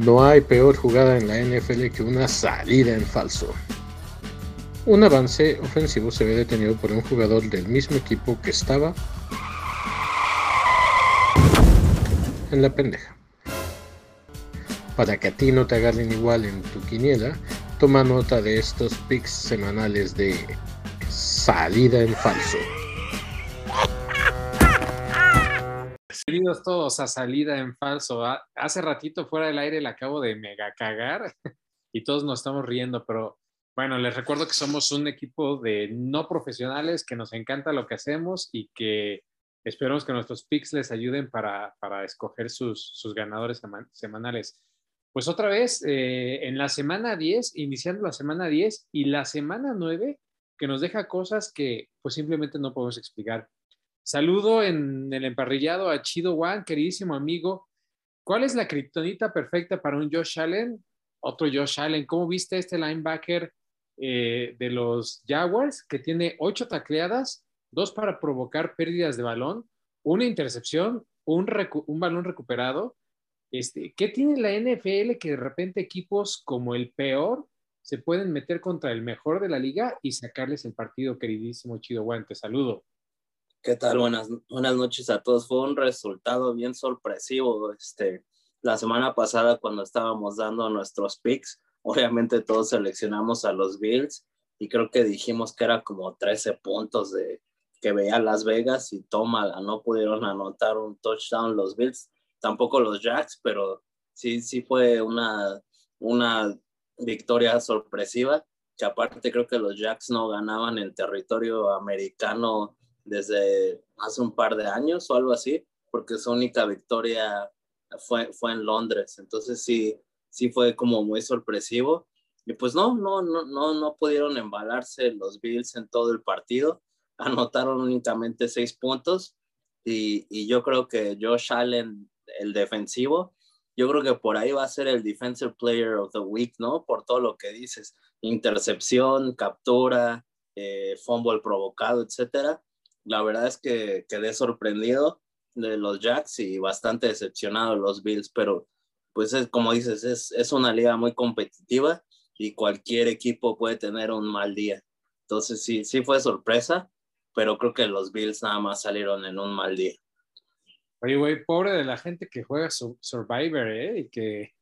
No hay peor jugada en la NFL que una salida en falso. Un avance ofensivo se ve detenido por un jugador del mismo equipo que estaba en la pendeja. Para que a ti no te agarren igual en tu quiniela, toma nota de estos picks semanales de salida en falso. Bienvenidos todos a Salida en Falso. Hace ratito fuera del aire le acabo de mega cagar y todos nos estamos riendo, pero bueno, les recuerdo que somos un equipo de no profesionales, que nos encanta lo que hacemos y que esperamos que nuestros picks les ayuden para, escoger sus, ganadores semanales. Pues otra vez, eh, en la semana 10, iniciando la semana 10 y la semana 9, que nos deja cosas que pues simplemente no podemos explicar. Saludo en el emparrillado a Chido Juan, queridísimo amigo. ¿Cuál es la criptonita perfecta para un Josh Allen? Otro Josh Allen. ¿Cómo viste este linebacker eh, de los Jaguars que tiene ocho tacleadas, dos para provocar pérdidas de balón, una intercepción, un, un balón recuperado? Este, ¿Qué tiene la NFL que de repente equipos como el peor se pueden meter contra el mejor de la liga y sacarles el partido, queridísimo Chido Juan? Te saludo. ¿Qué tal? Buenas, buenas noches a todos. Fue un resultado bien sorpresivo. Este, la semana pasada cuando estábamos dando nuestros picks, obviamente todos seleccionamos a los Bills y creo que dijimos que era como 13 puntos de que veía Las Vegas y tómala, no pudieron anotar un touchdown los Bills, tampoco los Jacks, pero sí, sí fue una, una victoria sorpresiva, que aparte creo que los Jacks no ganaban en territorio americano desde hace un par de años o algo así, porque su única victoria fue, fue en Londres. Entonces sí, sí fue como muy sorpresivo. Y pues no, no, no, no, no pudieron embalarse los Bills en todo el partido. Anotaron únicamente seis puntos. Y, y yo creo que Josh Allen, el defensivo, yo creo que por ahí va a ser el Defensive Player of the Week, ¿no? Por todo lo que dices, intercepción, captura, eh, fumble provocado, etcétera la verdad es que quedé sorprendido de los Jacks y bastante decepcionado de los Bills, pero pues es, como dices, es, es una liga muy competitiva y cualquier equipo puede tener un mal día. Entonces sí, sí fue sorpresa, pero creo que los Bills nada más salieron en un mal día. Oye, güey, pobre de la gente que juega Survivor, ¿eh? Y que,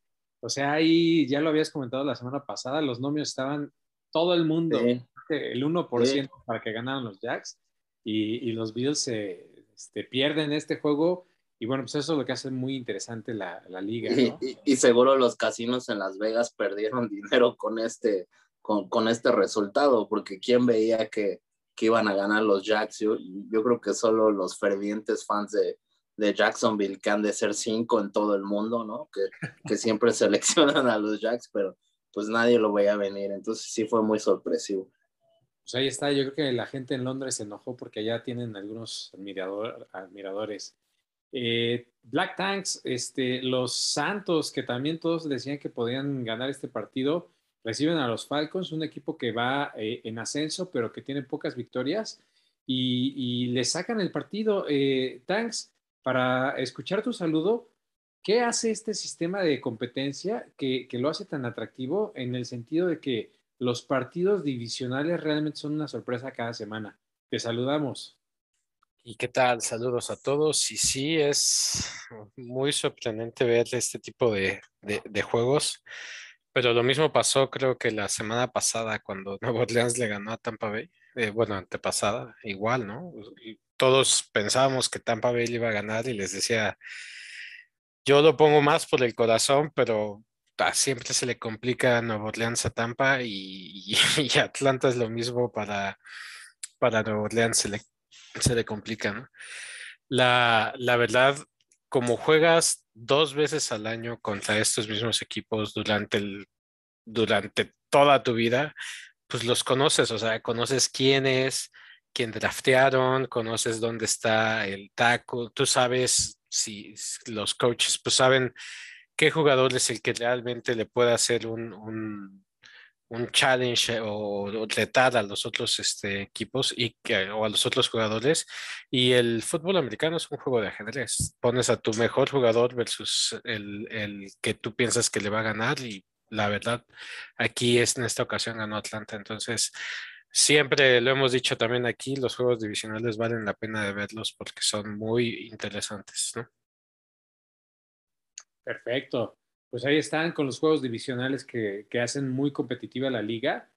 o sea, ahí ya lo habías comentado la semana pasada, los nomios estaban todo el mundo, el 1% para que ganaran los Jacks y, los Bills se este, pierden este juego. Y bueno, pues eso es lo que hace muy interesante la, la liga. Y, seguro los casinos en Las Vegas perdieron dinero con este, con, con este resultado, porque ¿quién veía que, que, iban a ganar los Jacks? Yo, yo creo que solo los fervientes fans de, de Jacksonville, que han de ser cinco en todo el mundo, ¿no? Que, que siempre seleccionan a los Jacks, pero pues nadie lo veía venir. Entonces sí fue muy sorpresivo pues ahí está, yo creo que la gente en Londres se enojó porque allá tienen algunos admiradores. Eh, Black Tanks, este, los Santos, que también todos decían que podían ganar este partido, reciben a los Falcons, un equipo que va eh, en ascenso, pero que tiene pocas victorias, y, le sacan el partido. Eh, Tanks, para escuchar tu saludo, ¿qué hace este sistema de competencia que lo hace tan atractivo en el sentido de que los partidos divisionales realmente son una sorpresa cada semana. Te saludamos. ¿Y qué tal? Saludos a todos. Y sí, es muy sorprendente ver este tipo de, juegos. Pero lo mismo pasó creo que la semana pasada cuando Nueva Orleans le ganó a Tampa Bay. Eh, bueno, antepasada, igual, ¿no? todos pensábamos que Tampa Bay le iba a ganar y les decía, yo lo pongo más por el corazón, pero siempre se le complica a Nueva Orleans a Tampa y, Atlanta es lo mismo para, para Nueva Orleans, se le, se le complica. La, la verdad, como juegas dos veces al año contra estos mismos equipos durante, el, durante toda tu vida, pues los conoces, o sea, conoces quién es, quién draftearon, conoces dónde está el taco, tú sabes si los coaches pues saben qué jugador es el que realmente le puede hacer un, un challenge o, retar a los otros este, equipos y que, o a los otros jugadores. Y el fútbol americano es un juego de ajedrez. Pones a tu mejor jugador versus el, el que tú piensas que le va a ganar y la verdad, aquí es en esta ocasión ganó Atlanta. Entonces, siempre lo hemos dicho también aquí, los juegos divisionales valen la pena de verlos porque son muy interesantes, ¿no? Perfecto. Pues ahí están con los juegos divisionales que, hacen muy competitiva la liga.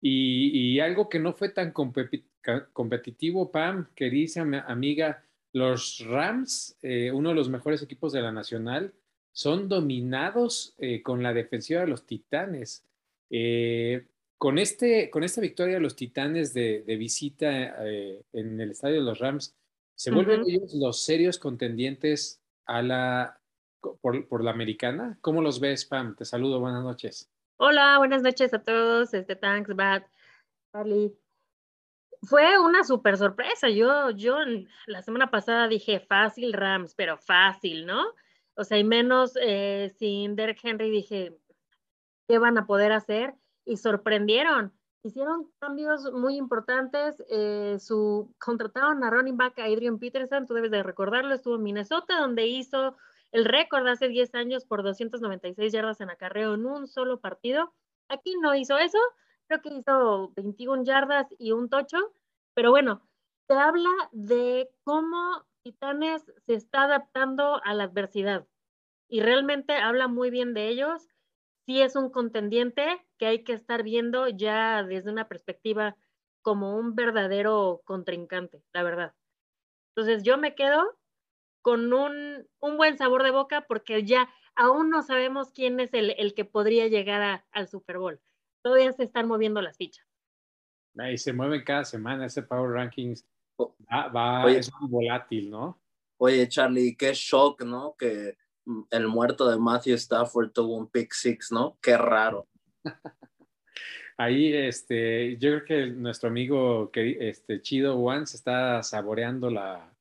Y, algo que no fue tan competitivo, Pam, querida amiga, los Rams, eh, uno de los mejores equipos de la Nacional, son dominados eh, con la defensiva de los Titanes. Eh, con, este, con esta victoria de los Titanes de, visita eh, en el estadio de los Rams, ¿se vuelven ellos los serios contendientes a la, por, la americana? ¿Cómo los ves, Pam? Te saludo, buenas noches. Hola, buenas noches a todos. Este, thanks, Bad, Charlie. Fue una súper sorpresa. Yo, yo la semana pasada dije fácil Rams, pero fácil, ¿no? o sea, y menos eh, sin Derek Henry dije, ¿qué van a poder hacer? Y sorprendieron. Hicieron cambios muy importantes. Eh, su, contrataron a running back a Adrian Peterson, tú debes de recordarlo, estuvo en Minnesota, donde hizo el récord hace 10 años por 296 yardas en acarreo en un solo partido. Aquí no hizo eso, creo que hizo 21 yardas y un tocho, pero bueno, se habla de cómo Titanes se está adaptando a la adversidad y realmente habla muy bien de ellos. Sí es un contendiente que hay que estar viendo ya desde una perspectiva como un verdadero contrincante, la verdad. Entonces yo me quedo con un, buen sabor de boca porque ya aún no sabemos quién es el, que podría llegar al Super Bowl. Todavía se están moviendo las fichas. Y se mueven cada semana ese Power Rankings va, es muy volátil, ¿no? Oye, Charlie, qué shock, ¿no? Que el muerto de Matthew Stafford tuvo un pick six, ¿no? Qué raro. Ahí, este, yo creo que nuestro amigo este, Chido One se está saboreando la,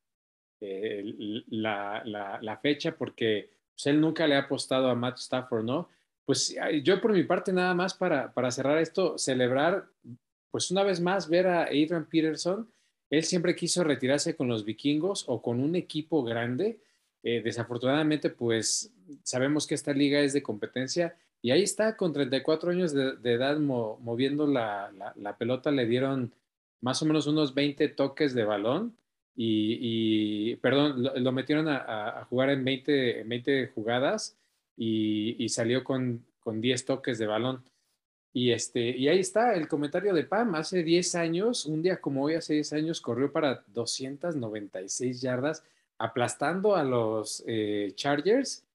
eh, la, la, fecha porque pues, él nunca le ha apostado a Matthew Stafford, ¿no? Pues yo por mi parte nada más para, para cerrar esto, celebrar, pues una vez más ver a Adrian Peterson él siempre quiso retirarse con los vikingos o con un equipo grande. Eh, desafortunadamente, pues sabemos que esta liga es de competencia y ahí está, con 34 años de, edad, moviendo la, pelota, le dieron más o menos unos 20 toques de balón y, perdón, lo, metieron a, jugar en 20, 20 jugadas y, y salió con, con 10 toques de balón. Y, este, y ahí está el comentario de Pam. Hace 10 años, un día como hoy, hace 10 años, corrió para 296 yardas, aplastando a los eh, Chargers.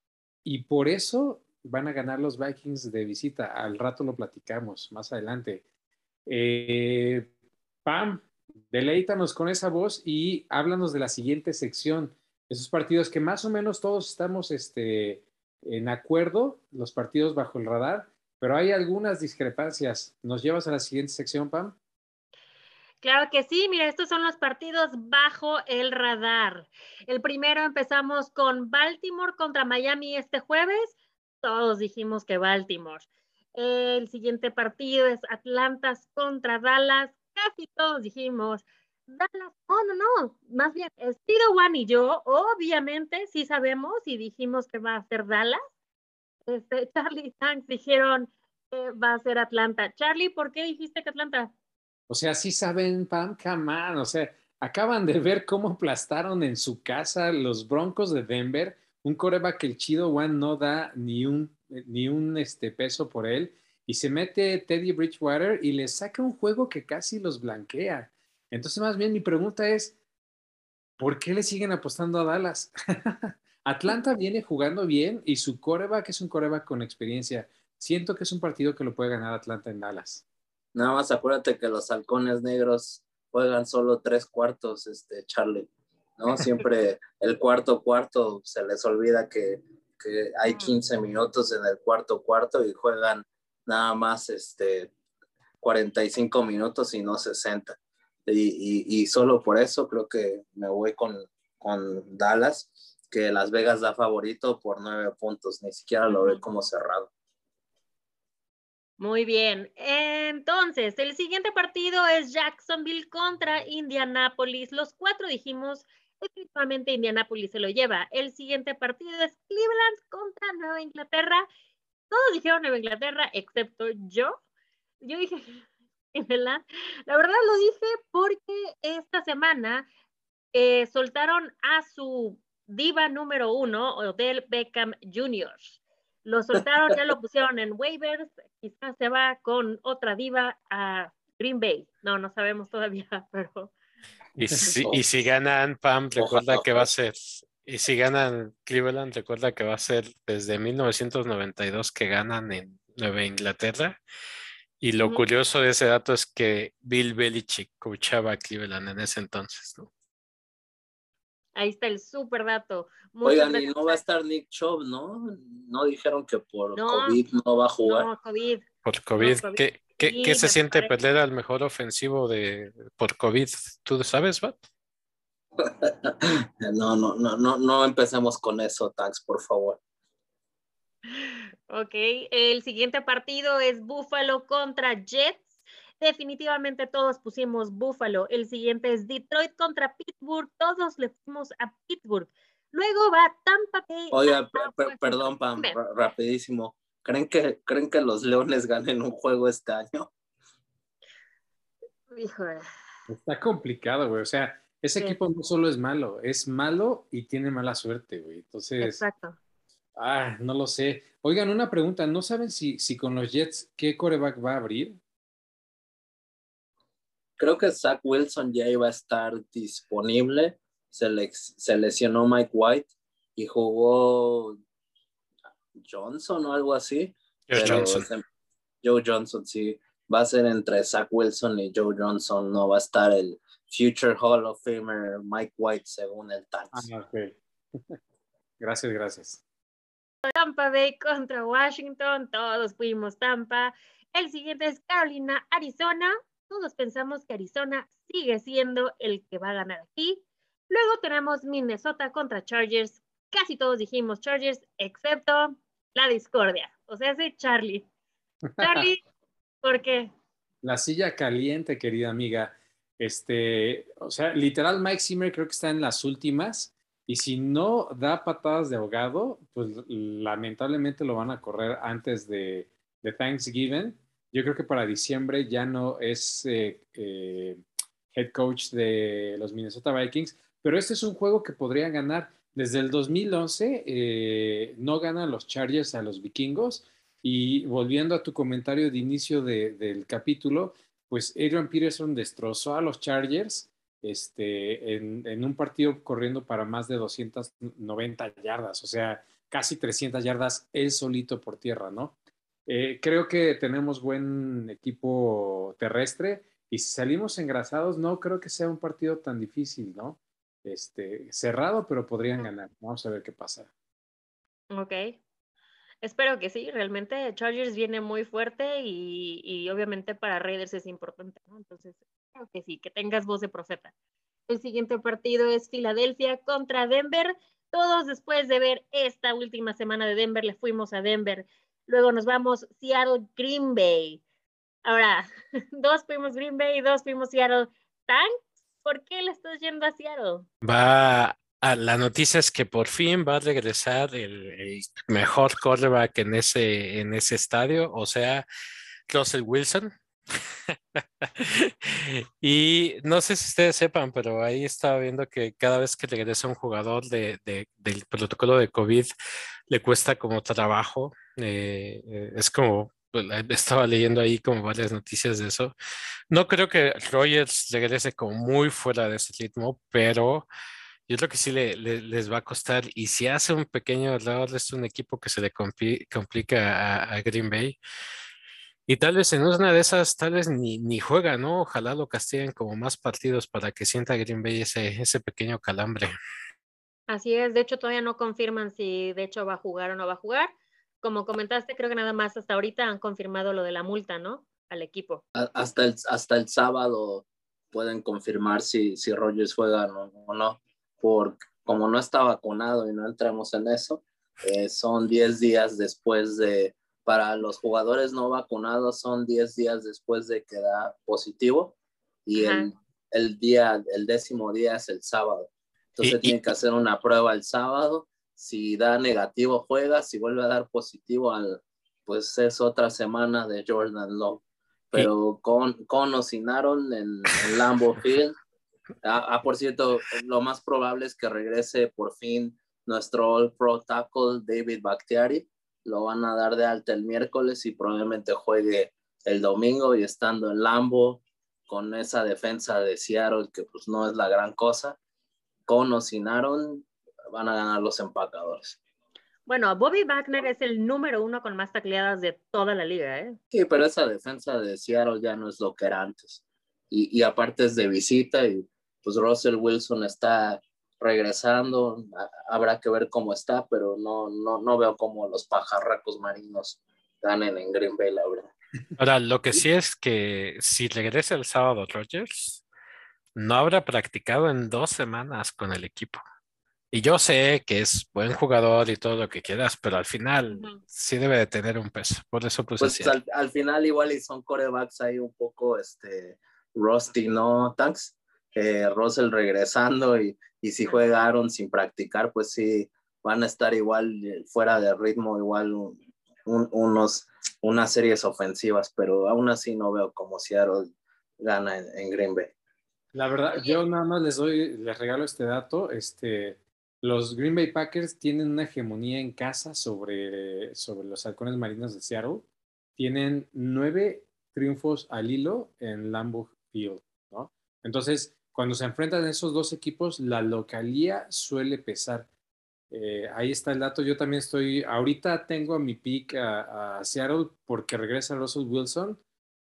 Y por eso van a ganar los Vikings de visita. Al rato lo platicamos más adelante. Eh, Pam, deleítanos con esa voz y háblanos de la siguiente sección. Esos partidos que más o menos todos estamos este, en acuerdo, los partidos bajo el radar pero hay algunas discrepancias. ¿Nos llevas a la siguiente sección, Pam? Claro que sí, mira, estos son los partidos bajo el radar. El primero empezamos con Baltimore contra Miami este jueves. Todos dijimos que Baltimore. El siguiente partido es Atlanta contra Dallas. Casi todos dijimos Dallas. No, no, no. Más bien, Spido One y yo, obviamente, sí sabemos y dijimos que va a ser Dallas este, Charlie Tanks dijeron que va a ser Atlanta. Charlie, ¿por qué dijiste que Atlanta? O sea, sí saben, Pam, come O sea, acaban de ver cómo aplastaron en su casa los Broncos de Denver. Un coreback que el chido One no da ni un, ni un este, peso por él. Y se mete Teddy Bridgewater y le saca un juego que casi los blanquea. Entonces, más bien, mi pregunta es, ¿por qué le siguen apostando a Dallas? Atlanta viene jugando bien y su coreback es un coreback con experiencia. Siento que es un partido que lo puede ganar Atlanta en Dallas. Nada más acuérdate que los halcones negros juegan solo tres cuartos, este Charlie, ¿no? Siempre el cuarto cuarto se les olvida que, hay 15 minutos en el cuarto cuarto y juegan nada más este 45 minutos y no 60. Y, solo por eso creo que me voy con, con Dallas que Las Vegas da favorito por nueve puntos, ni siquiera lo ve como cerrado. Muy bien. Entonces, el siguiente partido es Jacksonville contra Indianapolis. Los cuatro dijimos, efectivamente Indianapolis se lo lleva. El siguiente partido es Cleveland contra Nueva Inglaterra. Todos dijeron Nueva Inglaterra, excepto yo. Yo dije Cleveland. La verdad lo dije porque esta semana eh, soltaron a su diva número uno, Odell Beckham Jr. Lo soltaron, ya lo pusieron en waivers, quizás se va con otra diva a Green Bay. No, no sabemos todavía, pero... Y si, y si ganan Pam, recuerda que va a ser, y si ganan Cleveland, recuerda que va a ser desde 1992 que ganan en Nueva Inglaterra. Y lo curioso de ese dato es que Bill Belichick coachaba a Cleveland en ese entonces, ¿no? Ahí está el súper dato. Oigan, y no va a estar Nick Chubb, ¿no? No dijeron que por COVID no va a jugar. No, COVID. Por COVID. ¿Qué, qué, se siente perder al mejor ofensivo de por COVID? ¿Tú sabes, Bat? no, no, no, no, no empecemos con eso, Tax, por favor. Ok, el siguiente partido es Buffalo contra Jets. Definitivamente todos pusimos Buffalo. El siguiente es Detroit contra Pittsburgh. Todos le fuimos a Pittsburgh. Luego va Tampa Bay. Oiga, perdón, Pam, rapidísimo. ¿Creen que, ¿Creen que los Leones ganen un juego este año? Híjole. Está complicado, güey. O sea, ese equipo no solo es malo, es malo y tiene mala suerte, güey. Entonces. Exacto. Ah, no lo sé. Oigan, una pregunta. ¿No saben si, si con los Jets qué coreback va a abrir? Creo que Zach Wilson ya iba a estar disponible. Se, se lesionó Mike White y jugó Johnson o algo así. Joe Johnson. Joe Johnson, sí. Va a ser entre Zach Wilson y Joe Johnson. No va a estar el Future Hall of Famer Mike White según el Times. Ah, gracias, gracias. Tampa Bay contra Washington. Todos fuimos Tampa. El siguiente es Carolina, Arizona todos pensamos que Arizona sigue siendo el que va a ganar aquí. Luego tenemos Minnesota contra Chargers. Casi todos dijimos Chargers, excepto la discordia. O sea, ese Charlie. Charlie, ¿por qué? La silla caliente, querida amiga. Este, o sea, literal, Mike Zimmer creo que está en las últimas. Y si no da patadas de ahogado, pues lamentablemente lo van a correr antes de, de Thanksgiving yo creo que para diciembre ya no es eh, eh, head coach de los Minnesota Vikings, pero este es un juego que podrían ganar. Desde el 2011 eh, no ganan los Chargers a los vikingos y volviendo a tu comentario de inicio del capítulo, pues Adrian Peterson destrozó a los Chargers este, en, en, un partido corriendo para más de 290 yardas, o sea, casi 300 yardas él solito por tierra, ¿no? Eh, creo que tenemos buen equipo terrestre y si salimos engrasados, no creo que sea un partido tan difícil, ¿no? Este, cerrado, pero podrían ganar. Vamos a ver qué pasa. Ok. Espero que sí, realmente Chargers viene muy fuerte y, y obviamente para Raiders es importante, ¿no? Entonces, creo que sí, que tengas voz de profeta. El siguiente partido es Filadelfia contra Denver. Todos después de ver esta última semana de Denver, le fuimos a Denver Luego nos vamos Seattle, Green Bay. Ahora, dos fuimos Green Bay y dos fuimos Seattle. ¿Thanks? ¿Por qué le estás yendo a Seattle? Va a, la noticia es que por fin va a regresar el, mejor quarterback en ese, en ese estadio, o sea, Russell Wilson. y no sé si ustedes sepan, pero ahí estaba viendo que cada vez que regresa un jugador de, del protocolo de COVID, le cuesta como trabajo. Eh, eh, es como, pues, estaba leyendo ahí como varias noticias de eso. No creo que Rogers regrese como muy fuera de ese ritmo, pero yo creo que sí le, les va a costar. Y si hace un pequeño error, es un equipo que se le complica a Green Bay. Y tal vez en una de esas, tal vez ni, ni juega, ¿no? Ojalá lo castiguen como más partidos para que sienta Green Bay ese, ese pequeño calambre. Así es, de hecho todavía no confirman si de hecho va a jugar o no va a jugar. Como comentaste, creo que nada más hasta ahorita han confirmado lo de la multa, ¿no? Al equipo. Hasta el, hasta el sábado pueden confirmar si, si Rogers juega o no, porque como no está vacunado y no entramos en eso, eh, son 10 días después de para los jugadores no vacunados son 10 días después de que da positivo y el, el, día, el décimo día es el sábado. Entonces tiene que hacer una prueba el sábado. Si da negativo, juega. Si vuelve a dar positivo, al, pues es otra semana de Jordan Love. Pero con, con osinaron en, en Lambo Field. Ah, ah, por cierto, lo más probable es que regrese por fin nuestro All Pro Tackle David Bakhtiari. Lo van a dar de alta el miércoles y probablemente juegue el domingo y estando en Lambo con esa defensa de Seattle que pues no es la gran cosa. Con o sin Aaron van a ganar los empacadores. Bueno, Bobby Wagner es el número uno con más tacleadas de toda la liga, ¿eh? Sí, pero esa defensa de Seattle ya no es lo que era antes. Y, y aparte es de visita y pues Russell Wilson está regresando, habrá que ver cómo está, pero no, no, no veo cómo los pajarracos marinos ganen en Green Bay, la verdad. Ahora, lo que sí es que si regresa el sábado Rogers, no habrá practicado en dos semanas con el equipo. Y yo sé que es buen jugador y todo lo que quieras, pero al final sí debe de tener un peso. Por eso pues, pues al, al, final igual y son corebacks ahí un poco este rusty, ¿no, Tanks? Eh, Russell regresando y, y, si jugaron sin practicar, pues sí, van a estar igual eh, fuera de ritmo, igual unos, unas series ofensivas, pero aún así no veo como Seattle gana en, Green Bay. La verdad, yo nada más les doy, les regalo este dato, este, los Green Bay Packers tienen una hegemonía en casa sobre, sobre los halcones marinos de Seattle. Tienen nueve triunfos al hilo en Lambeau Field, ¿no? Entonces, cuando se enfrentan esos dos equipos, la localía suele pesar. Eh, ahí está el dato. Yo también estoy, ahorita tengo a mi pick a, Seattle porque regresa Russell Wilson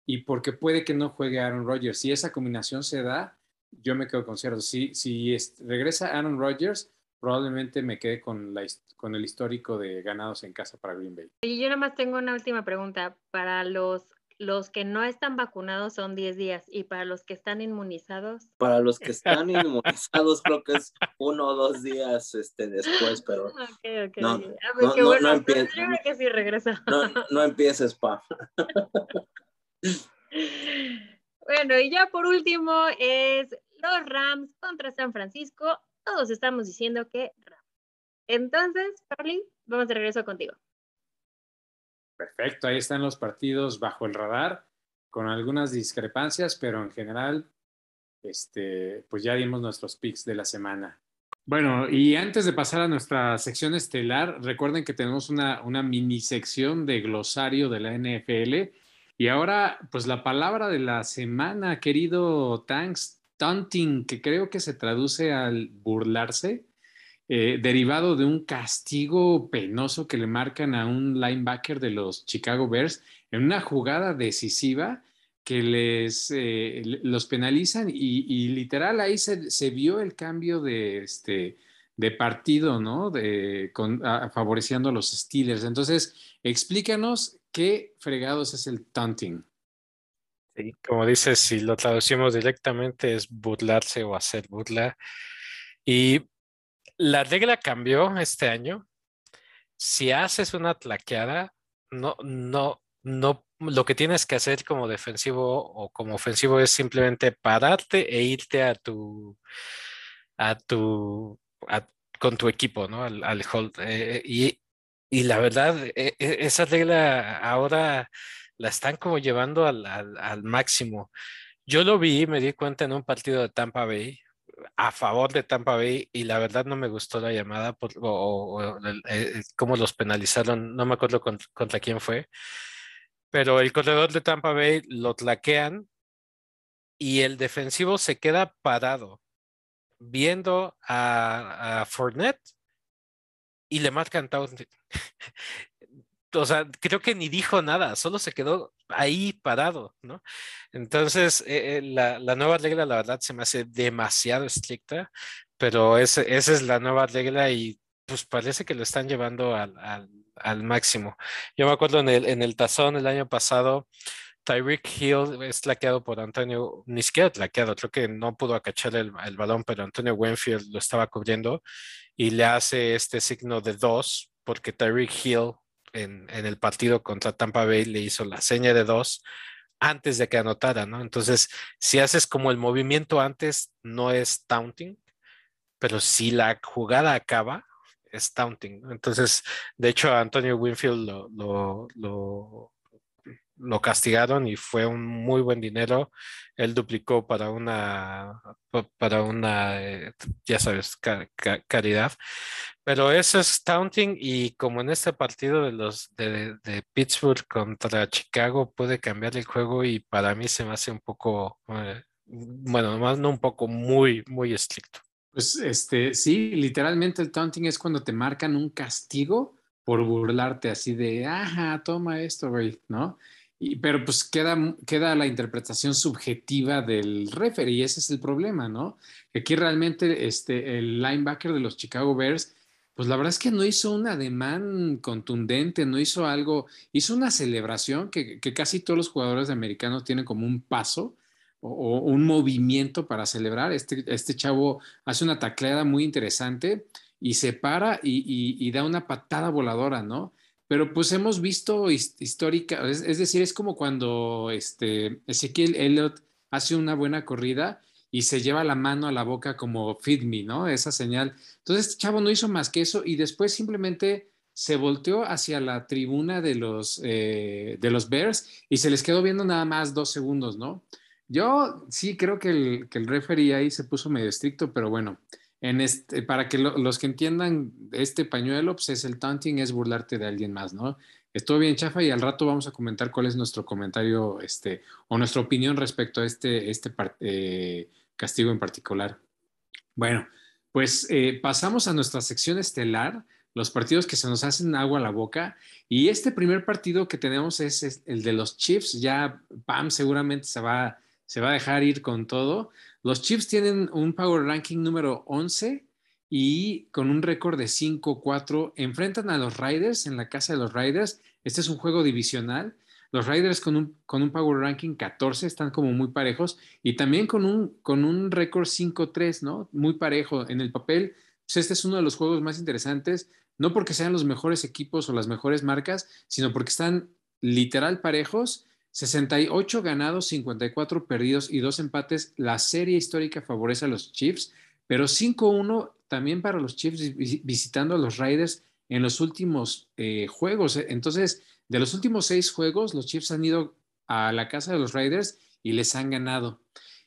y porque puede que no juegue Aaron Rodgers. Si esa combinación se da, yo me quedo con Seattle. Si, regresa Aaron Rodgers, probablemente me quede con el histórico de ganados en casa para Green Bay. Y yo nada más tengo una última pregunta. Para los los que no están vacunados son 10 días y para los que están inmunizados. Para los que están inmunizados creo que es uno o dos días este, después, pero okay, okay. no, no, no, no empieces. que sí regresa. No, no empieces, pa. bueno, y ya por último es los Rams contra San Francisco. Todos estamos diciendo que Rams. Entonces, Carly, vamos de regreso contigo. Perfecto, ahí están los partidos bajo el radar, con algunas discrepancias, pero en general, este, pues ya dimos nuestros picks de la semana. Bueno, y antes de pasar a nuestra sección estelar, recuerden que tenemos una, una mini sección de glosario de la NFL. Y ahora, pues la palabra de la semana, querido Tanks, taunting, que creo que se traduce al burlarse. Eh, derivado de un castigo penoso que le marcan a un linebacker de los Chicago Bears en una jugada decisiva que les eh, los penalizan y, literal ahí se, vio el cambio de este de partido, ¿no? Favoreciendo a los Steelers. Entonces, explícanos qué fregados es el taunting. Sí, como dices, si lo traducimos directamente es burlarse o hacer burla. Y la regla cambió este año. Si haces una tlaqueada, no, no, no, lo que tienes que hacer como defensivo o como ofensivo es simplemente pararte e irte a tu, a tu, con tu equipo, ¿no? Al, hold. Eh, y, y, la verdad, e, e, esa regla ahora la están como llevando al, al, al máximo. Yo lo vi, me di cuenta en un partido de Tampa Bay, a favor de Tampa Bay y la verdad no me gustó la llamada por, o, eh, cómo los penalizaron, no me acuerdo contra, quién fue, pero el corredor de Tampa Bay lo tlaquean y el defensivo se queda parado viendo a, a Fournette y le marcan taunting. o sea, creo que ni dijo nada, solo se quedó ahí parado, ¿no? Entonces, eh, eh, la, nueva regla, la verdad, se me hace demasiado estricta, pero esa es la nueva regla y pues parece que lo están llevando al, máximo. Yo me acuerdo en el, en el tazón el año pasado, Tyreek Hill es tlaqueado por Antonio, ni siquiera tlaqueado, creo que no pudo acachar el, el, balón, pero Antonio Winfield lo estaba cubriendo y le hace este signo de dos porque Tyreek Hill en, el partido contra Tampa Bay le hizo la seña de dos antes de que anotara, ¿no? Entonces, si haces como el movimiento antes, no es taunting, pero si la jugada acaba, es taunting. Entonces, de hecho, Antonio Winfield lo, lo, lo, castigaron y fue un muy buen dinero. Él duplicó para una, para una, eh, ya sabes, caridad. Pero eso es taunting y como en este partido de los de, Pittsburgh contra Chicago puede cambiar el juego y para mí se me hace un poco, eh, bueno, más no un poco, muy, muy estricto. Pues este, sí, literalmente el taunting es cuando te marcan un castigo por burlarte así de, ajá, toma esto, güey, ¿no? Y, pero pues queda, queda la interpretación subjetiva del referee y ese es el problema, ¿no? Aquí realmente este, el linebacker de los Chicago Bears, pues la verdad es que no hizo un ademán contundente, no hizo algo, hizo una celebración que, que casi todos los jugadores americanos tienen como un paso, o, un movimiento para celebrar. Este, este chavo hace una tacleada muy interesante y se para y, da una patada voladora, ¿no? Pero pues hemos visto histórica, es, decir, es como cuando este, Ezequiel Elliott hace una buena corrida y se lleva la mano a la boca como feed me, ¿no? Esa señal. Entonces este chavo no hizo más que eso y después simplemente se volteó hacia la tribuna de los, eh, de los Bears y se les quedó viendo nada más dos segundos, ¿no? Yo sí creo que el, que el referee ahí se puso medio estricto, pero bueno, en este, para que los que entiendan este pañuelo, pues es el taunting, es burlarte de alguien más, ¿no? Estuvo bien chafa y al rato vamos a comentar cuál es nuestro comentario este, o nuestra opinión respecto a este, este eh, castigo en particular. Bueno, pues eh, pasamos a nuestra sección estelar, los partidos que se nos hacen agua a la boca. Y este primer partido que tenemos es, el de los Chiefs. Ya Pam seguramente se va a dejar ir con todo. Los Chiefs tienen un Power Ranking número 11 y con un récord de 5-4 enfrentan a los Riders en la casa de los Riders. Este es un juego divisional. Los Riders con un, con un Power Ranking 14 están como muy parejos y también con un, con un récord 5-3, ¿no? Muy parejo. En el papel, pues este es uno de los juegos más interesantes, no porque sean los mejores equipos o las mejores marcas, sino porque están literal parejos 68 ganados, 54 perdidos y dos empates. La serie histórica favorece a los Chiefs, pero 5-1 también para los Chiefs visitando a los Raiders en los últimos eh, juegos. Entonces, de los últimos seis juegos, los Chiefs han ido a la casa de los Raiders y les han ganado.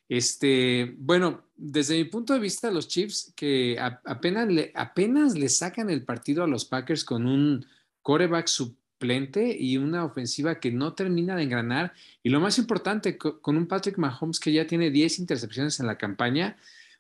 Este, bueno, desde mi punto de vista, los Chiefs que apenas le, apenas le sacan el partido a los Packers con un coreback sub y una ofensiva que no termina de engranar. Y lo más importante, con un Patrick Mahomes que ya tiene 10 intercepciones en la campaña,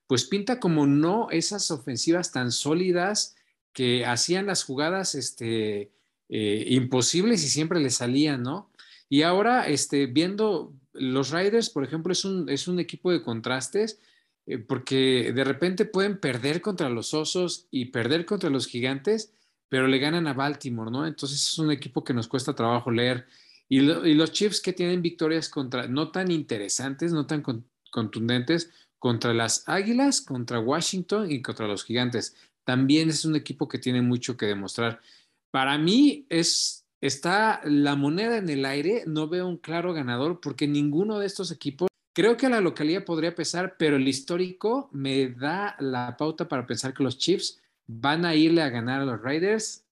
pues pinta como no esas ofensivas tan sólidas que hacían las jugadas este, eh, imposibles y siempre le salían, ¿no? Y ahora, este, viendo los Riders, por ejemplo, es un, es un equipo de contrastes, eh, porque de repente pueden perder contra los osos y perder contra los gigantes, pero le ganan a Baltimore, ¿no? Entonces es un equipo que nos cuesta trabajo leer. Y, los Chiefs que tienen victorias contra, no tan interesantes, no tan contundentes, contra las Águilas, contra Washington y contra los Gigantes. También es un equipo que tiene mucho que demostrar. Para mí es, está la moneda en el aire, no veo un claro ganador porque ninguno de estos equipos, creo que la localidad podría pesar, pero el histórico me da la pauta para pensar que los Chiefs van a irle a ganar a los Raiders.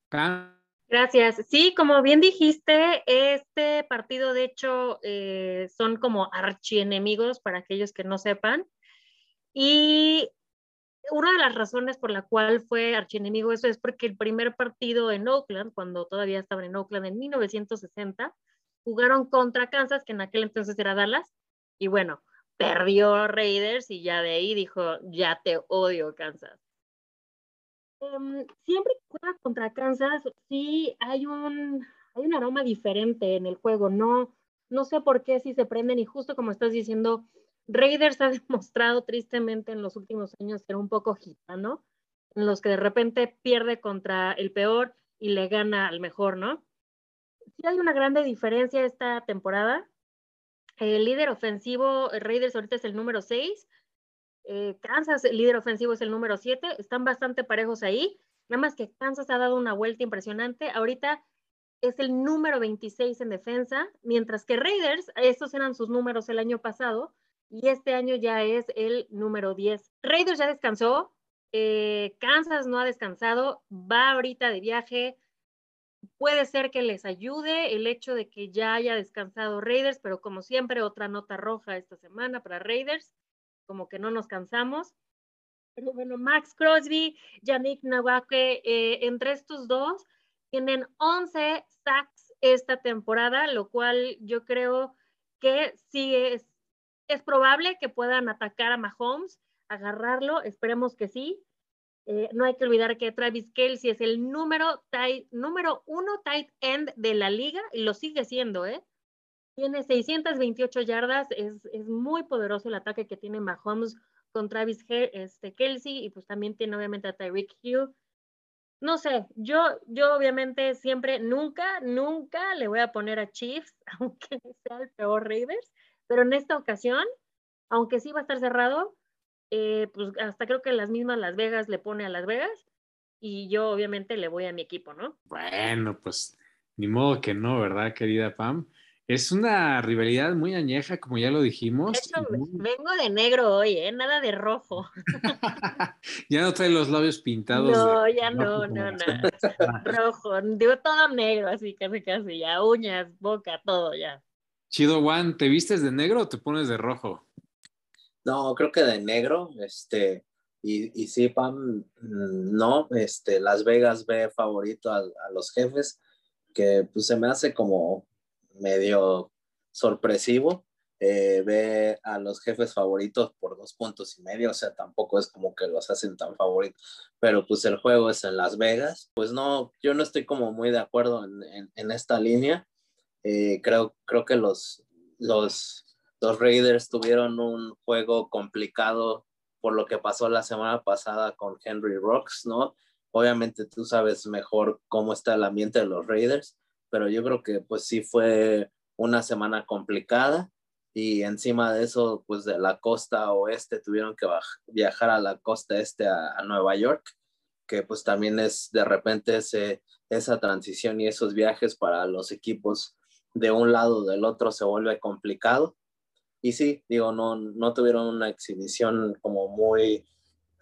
Gracias. Sí, como bien dijiste, este partido de hecho eh, son como archienemigos para aquellos que no sepan. Y una de las razones por la cual fue archienemigo eso es porque el primer partido en Oakland, cuando todavía estaban en Oakland en 1960, jugaron contra Kansas, que en aquel entonces era Dallas, y bueno, perdió Raiders y ya de ahí dijo, ya te odio Kansas. Em, siempre que contra Kansas, sí hay un, hay un aroma diferente en el juego. No, no sé por qué si se prenden y justo como estás diciendo, Raiders ha demostrado tristemente en los últimos años ser un poco gitano, en los que de repente pierde contra el peor y le gana al mejor, ¿no? Sí hay una grande diferencia esta temporada. El líder ofensivo, Raiders ahorita es el número 6, eh, Kansas, el líder ofensivo, es el número 7. Están bastante parejos ahí. Nada más que Kansas ha dado una vuelta impresionante. Ahorita es el número 26 en defensa, mientras que Raiders, estos eran sus números el año pasado, y este año ya es el número 10. Raiders ya descansó, eh, Kansas no ha descansado, va ahorita de viaje. Puede ser que les ayude el hecho de que ya haya descansado Raiders, pero como siempre, otra nota roja esta semana para Raiders, como que no nos cansamos. Pero bueno, Max Crosby, Yannick Nawake, eh, entre estos dos, tienen 11 sacks esta temporada, lo cual yo creo que sí es, es probable que puedan atacar a Mahomes, agarrarlo, esperemos que sí. Eh, no hay que olvidar que Travis Kelsey es el número, número uno tight end de la liga y lo sigue siendo, ¿eh? Tiene 628 yardas, es, es muy poderoso el ataque que tiene Mahomes con Travis este, Kelsey y pues también tiene obviamente a Tyreek Hill no sé, yo, yo obviamente siempre, nunca, nunca le voy a poner a Chiefs, aunque sea el peor Raiders, pero en esta ocasión, aunque sí va a estar cerrado, eh, pues hasta creo que las mismas Las Vegas le pone a Las Vegas y yo obviamente le voy a mi equipo, ¿no? Bueno, pues ni modo que no, ¿verdad, querida Pam? Es una rivalidad muy añeja, como ya lo dijimos. De hecho, vengo de negro hoy, ¿eh? Nada de rojo. ya no trae los labios pintados. No, ya no, no, no. rojo, digo todo negro, así casi, casi, ya uñas, boca, todo ya. Chido Juan, ¿te vistes de negro o te pones de rojo? No, creo que de negro, este, y, y sí, Pam, mm, no, este, Las Vegas ve favorito a, a los jefes, que pues se me hace como medio sorpresivo. Eh, ve a los jefes favoritos por dos puntos y medio, o sea, tampoco es como que los hacen tan favoritos, pero pues el juego es en Las Vegas. Pues no, yo no estoy como muy de acuerdo en, en, esta línea. Eh, creo, creo que los, los, los Raiders tuvieron un juego complicado por lo que pasó la semana pasada con Henry Rocks, ¿no? Obviamente tú sabes mejor cómo está el ambiente de los Raiders pero yo creo que pues sí fue una semana complicada y encima de eso, pues de la costa oeste tuvieron que viajar a la costa este a, Nueva York, que pues también es de repente ese, esa transición y esos viajes para los equipos de un lado o del otro se vuelve complicado. Y sí, digo, no, no tuvieron una exhibición como muy,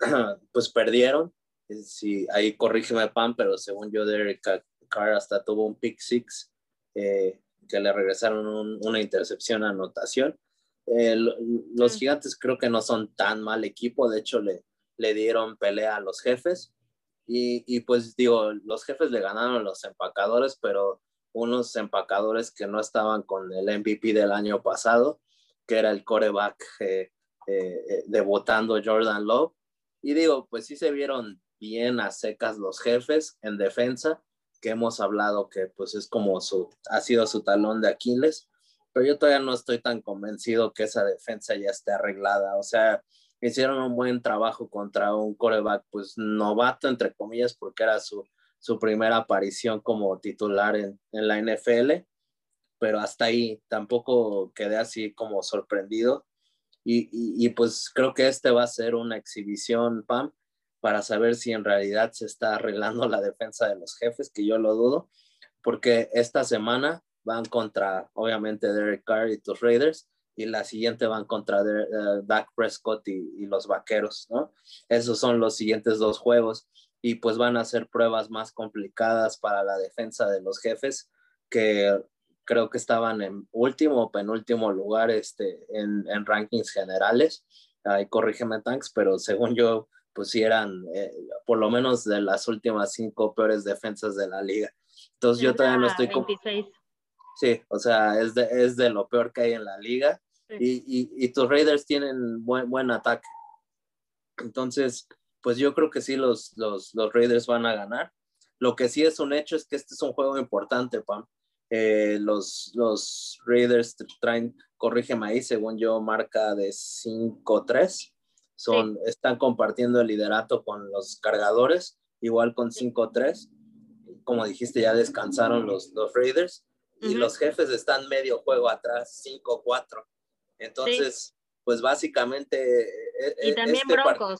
pues perdieron. Sí, ahí corrígeme, Pan, pero según yo, Derek Carr hasta tuvo un pick six eh, que le regresaron una intercepción a anotación. Eh, los gigantes creo que no son tan mal equipo, de hecho le, le dieron pelea a los jefes y, y, pues digo, los jefes le ganaron a los empacadores, pero unos empacadores que no estaban con el MVP del año pasado, que era el coreback eh, debutando Jordan Love. Y digo, pues sí se vieron bien a secas los jefes en defensa, que hemos hablado que pues es como su, ha sido su talón de Aquiles, pero yo todavía no estoy tan convencido que esa defensa ya esté arreglada, o sea, hicieron un buen trabajo contra un coreback pues novato, entre comillas, porque era su, su primera aparición como titular en, en la NFL, pero hasta ahí tampoco quedé así como sorprendido. Y, y, y, pues creo que este va a ser una exhibición, Pam, para saber si en realidad se está arreglando la defensa de los jefes, que yo lo dudo, porque esta semana van contra, obviamente, Derek Carr y tus Raiders, y la siguiente van contra uh, Dak Prescott y, los Vaqueros, ¿no? Esos son los siguientes dos juegos, y pues van a ser pruebas más complicadas para la defensa de los jefes, que creo que estaban en último o penúltimo lugar este, en, en rankings generales. Ahí corrígeme, Tanks, pero según yo, pues sí eran eh, por lo menos de las últimas cinco peores defensas de la liga. Entonces yo todavía no estoy como... Sí, o sea, es de, es de lo peor que hay en la liga. Y, y, y, tus Raiders tienen buen, buen ataque. Entonces, pues yo creo que sí, los, los, los Raiders van a ganar. Lo que sí es un hecho es que este es un juego importante, Pam. Eh, los, los Raiders traen, corrígeme ahí, según yo, marca de 5-3 son, están compartiendo el liderato con los cargadores, igual con 5-3. Como dijiste, ya descansaron los, los Raiders y los jefes están medio juego atrás, 5-4. Entonces, pues básicamente... E, e, y también este Broncos.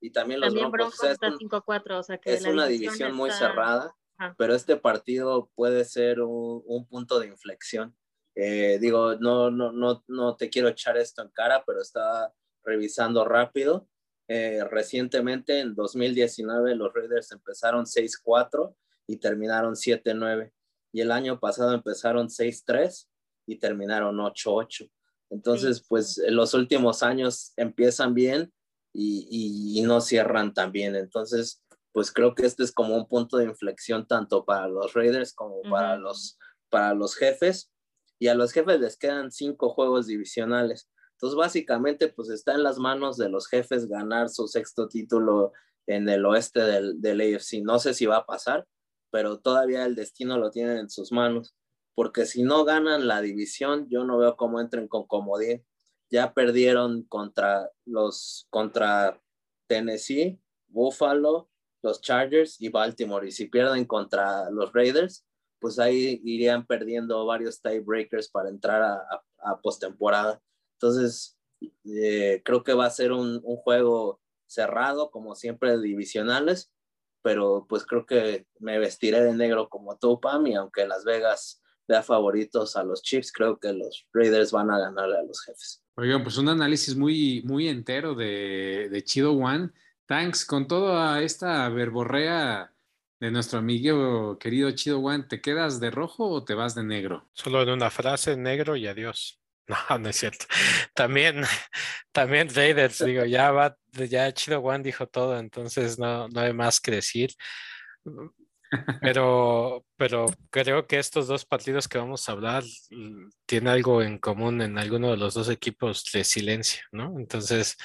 Y también los también Broncos. Broncos o sea, 5-4, o sea que es una división muy cerrada. pero este partido puede ser un, punto de inflexión. Eh, digo, no, no, no, no te quiero echar esto en cara, pero estaba revisando rápido. Eh, recientemente, en 2019, los Raiders empezaron 6-4 y terminaron 7-9. Y el año pasado empezaron 6-3 y terminaron 8-8. Entonces, pues los últimos años empiezan bien y, y, no cierran tan bien. Entonces, pues creo que este es como un punto de inflexión tanto para los Raiders como para, los, para los jefes. Y a los jefes les quedan cinco juegos divisionales. Entonces, básicamente, pues está en las manos de los jefes ganar su sexto título en el oeste del, del AFC. No sé si va a pasar, pero todavía el destino lo tienen en sus manos porque si no ganan la división, yo no veo cómo entren con comodín. Ya perdieron contra los contra Tennessee, Buffalo, los Chargers y Baltimore. Y si pierden contra los Raiders, pues ahí irían perdiendo varios tiebreakers para entrar a, a, postemporada. Entonces, eh, creo que va a ser un, un, juego cerrado, como siempre, divisionales, pero pues creo que me vestiré de negro como tú, Pam, y aunque Las Vegas da favoritos a los Chiefs, creo que los Raiders van a ganarle a los jefes. Oigan, pues un análisis muy, muy entero de, de Chido One. Thanks, con toda esta verborrea de nuestro amigo querido Chido One, ¿te quedas de rojo o te vas de negro? Solo en una frase, negro y adiós. No, no es cierto. También, también Raiders, digo, ya va, ya Chido One dijo todo, entonces no, no hay más que decir. Pero, pero creo que estos dos partidos que vamos a hablar mm, tienen algo en común en alguno de los dos equipos de silencio, ¿no? Entonces,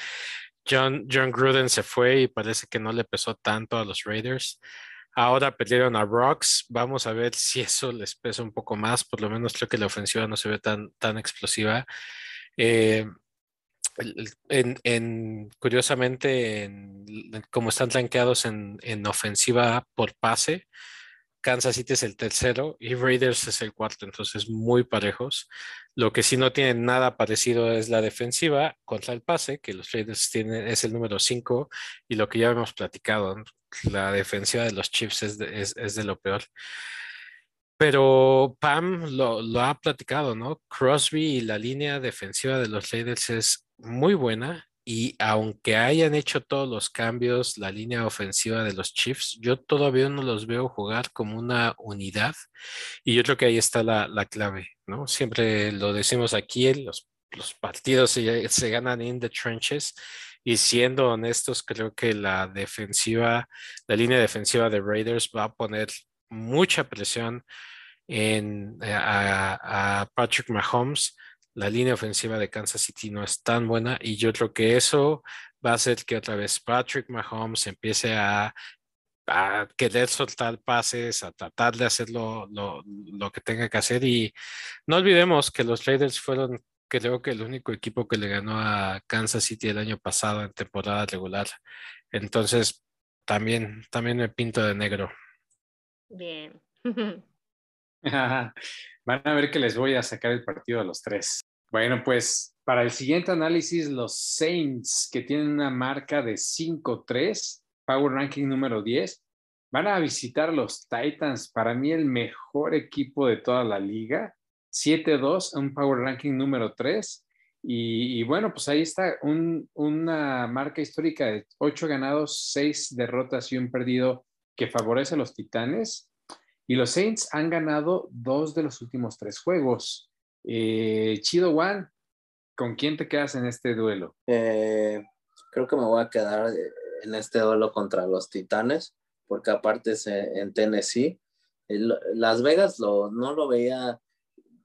John, John Gruden se fue y parece que no le pesó tanto a los Raiders. Ahora perdieron a Rocks. Vamos a ver si eso les pesa un poco más. Por lo menos creo que la ofensiva no se ve tan, tan explosiva. Eh, en, curiosamente, en, como están tranqueados en, en, ofensiva por pase, Kansas City es el tercero y Raiders es el cuarto, entonces muy parejos. Lo que sí no tienen nada parecido es la defensiva contra el pase, que los Raiders tienen, es el número 5 y lo que ya hemos platicado, la defensiva de los Chiefs es de, es de lo peor. Pero Pam lo, lo, ha platicado, ¿no? Crosby y la línea defensiva de los Raiders es muy buena y aunque hayan hecho todos los cambios, la línea ofensiva de los Chiefs, yo todavía no los veo jugar como una unidad y yo creo que ahí está la, la clave, ¿no? Siempre lo decimos aquí, los, los partidos se, se ganan in the trenches y siendo honestos, creo que la defensiva, la línea defensiva de Raiders va a poner mucha presión en, eh, a, a Patrick Mahomes. La línea ofensiva de Kansas City no es tan buena y yo creo que eso va a hacer que otra vez Patrick Mahomes empiece a, querer soltar pases, a tratar de hacer lo, que tenga que hacer. Y no olvidemos que los Raiders fueron creo que el único equipo que le ganó a Kansas City el año pasado en temporada regular. Entonces, también, también me pinto de negro. Bien. Van a ver que les voy a sacar el partido a los tres. Bueno, pues para el siguiente análisis, los Saints, que tienen una marca de 5-3, Power Ranking número 10, van a visitar los Titans, para mí el mejor equipo de toda la liga, 7-2, un Power Ranking número 3. Y, bueno, pues ahí está una marca histórica de 8 ganados, 6 derrotas y un perdido que favorece a los Titanes. Y los Saints han ganado dos de los últimos tres juegos. Eh, Chido One, ¿con quién te quedas en este duelo? Eh, creo que me voy a quedar en este duelo contra los Titanes, porque aparte es en Tennessee. Las Vegas lo, no lo veía,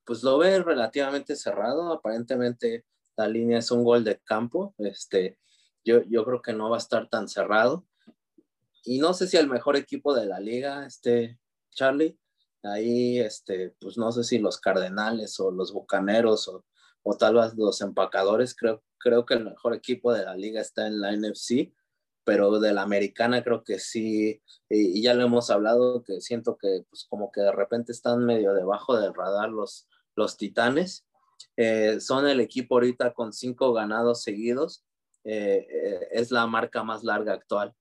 pues lo ve relativamente cerrado. Aparentemente la línea es un gol de campo. Este, yo, yo creo que no va a estar tan cerrado. Y no sé si el mejor equipo de la liga, este Charlie, Ahí, este, pues no sé si los Cardenales o los Bucaneros o, o tal vez los empacadores, creo, creo que el mejor equipo de la liga está en la NFC, pero de la americana creo que sí, y, ya lo hemos hablado, que siento que pues como que de repente están medio debajo del radar los, los Titanes. Eh, son el equipo ahorita con cinco ganados seguidos, eh, eh, es la marca más larga actual.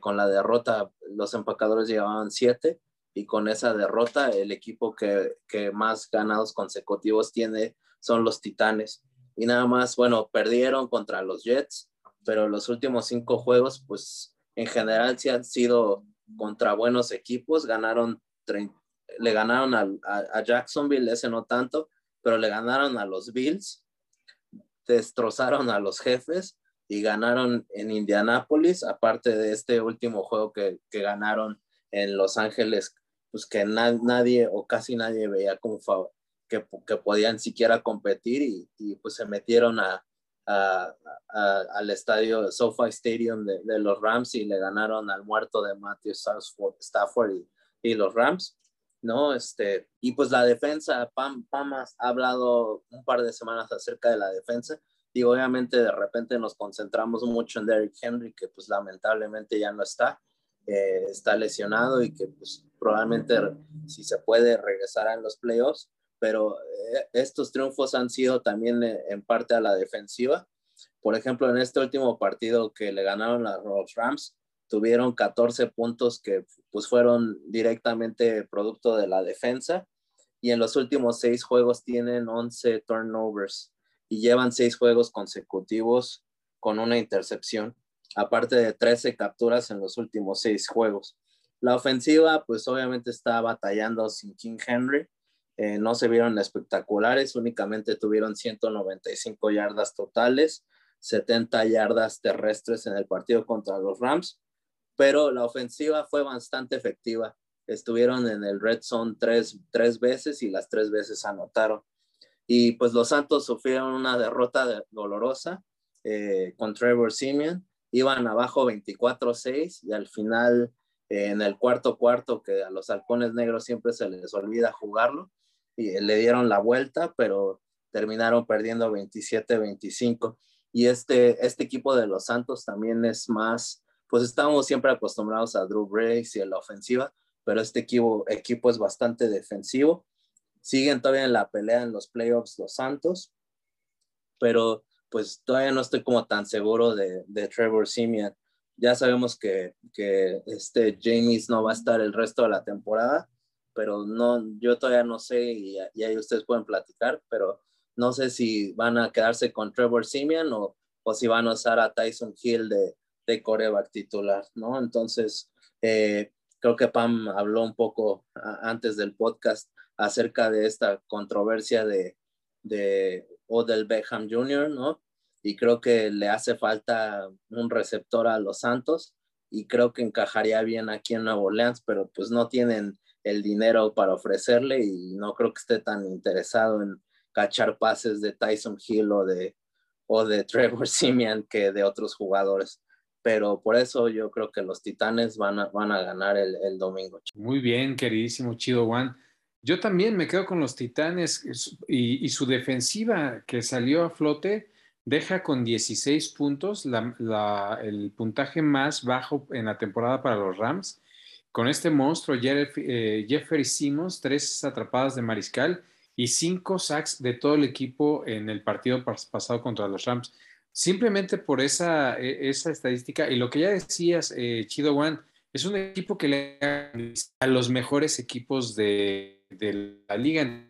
con la derrota, los empacadores llevaban siete y con esa derrota el equipo que, que más ganados consecutivos tiene son los Titanes. Y nada más, bueno, perdieron contra los Jets, pero los últimos cinco juegos, pues en general sí han sido contra buenos equipos, ganaron, le ganaron a, a, Jacksonville, ese no tanto, pero le ganaron a los Bills, destrozaron a los jefes y ganaron en Indianápolis, aparte de este último juego que, que ganaron en Los Ángeles pues que nadie o casi nadie veía como que, que podían siquiera competir y, y pues se metieron a, a, al estadio SoFi Stadium de, de, los Rams y le ganaron al muerto de Matthew Stafford y, y, los Rams, ¿no? Este, y pues la defensa, Pam, Pam ha hablado un par de semanas acerca de la defensa y obviamente de repente nos concentramos mucho en Derrick Henry, que pues lamentablemente ya no está, eh, está lesionado y que pues probablemente si se puede regresar en los playoffs, pero eh, estos triunfos han sido también eh, en parte a la defensiva. Por ejemplo, en este último partido que le ganaron a los Rams, tuvieron 14 puntos que pues fueron directamente producto de la defensa y en los últimos seis juegos tienen 11 turnovers y llevan seis juegos consecutivos con una intercepción aparte de 13 capturas en los últimos seis juegos. La ofensiva, pues obviamente está batallando sin King Henry. Eh, no se vieron espectaculares, únicamente tuvieron 195 yardas totales, 70 yardas terrestres en el partido contra los Rams, pero la ofensiva fue bastante efectiva. Estuvieron en el red zone tres, tres veces y las tres veces anotaron. Y pues los Santos sufrieron una derrota dolorosa eh, con Trevor Simeon iban abajo 24-6 y al final eh, en el cuarto cuarto que a los halcones negros siempre se les olvida jugarlo y le dieron la vuelta, pero terminaron perdiendo 27-25. Y este, este equipo de los Santos también es más, pues estamos siempre acostumbrados a Drew Brees y a la ofensiva, pero este equipo, equipo es bastante defensivo. Siguen todavía en la pelea en los playoffs los Santos, pero pues todavía no estoy como tan seguro de, Trevor Simeon. Ya sabemos que, que este James no va a estar el resto de la temporada, pero no, yo todavía no sé y, ahí ustedes pueden platicar, pero no sé si van a quedarse con Trevor Simeon o, o si van a usar a Tyson Hill de, de coreback titular, ¿no? Entonces, eh, creo que Pam habló un poco antes del podcast acerca de esta controversia de, de Odell Beckham Jr., ¿no? Y creo que le hace falta un receptor a los Santos y creo que encajaría bien aquí en Nuevo Orleans, pero pues no tienen el dinero para ofrecerle y no creo que esté tan interesado en cachar pases de Tyson Hill o de, o de Trevor Simeon que de otros jugadores. Pero por eso yo creo que los Titanes van a, ganar el, domingo. Muy bien, queridísimo Chido Juan. Yo también me quedo con los Titanes y, su defensiva que salió a flote deja con 16 puntos el puntaje más bajo en la temporada para los Rams. Con este monstruo, eh, Jeffrey Simmons, tres atrapadas de mariscal y cinco sacks de todo el equipo en el partido pasado contra los Rams. Simplemente por esa, e, esa estadística y lo que ya decías, eh, Chido One, es un equipo que le a los mejores equipos de, de la liga.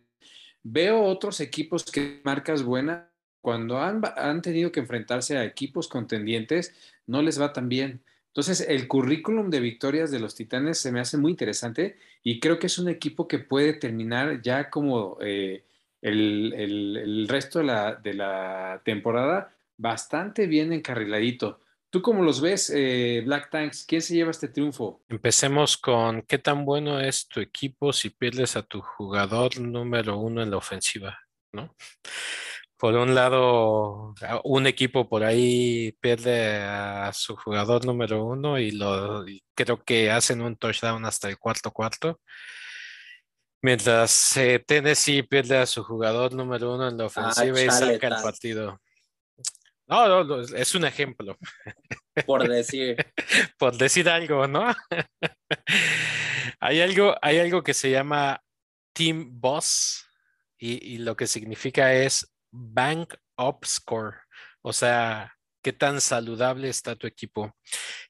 Veo otros equipos que marcas buenas, cuando han, han tenido que enfrentarse a equipos contendientes, no les va tan bien. Entonces, el currículum de victorias de los Titanes se me hace muy interesante y creo que es un equipo que puede terminar ya como eh, el, el, resto de la, de la temporada bastante bien encarriladito. ¿Tú cómo los ves, eh, Black Tanks? ¿Quién se lleva este triunfo? Empecemos con qué tan bueno es tu equipo si pierdes a tu jugador número uno en la ofensiva, ¿no? Por un lado, un equipo por ahí pierde a su jugador número uno y, lo, creo que hacen un touchdown hasta el cuarto cuarto. Mientras eh, Tennessee pierde a su jugador número uno en la ah, ofensiva y saca el partido. No, no, es un ejemplo. Por decir. Por decir algo, ¿no? hay, algo, hay algo que se llama Team Boss y, lo que significa es Bank Up Score. O sea, qué tan saludable está tu equipo.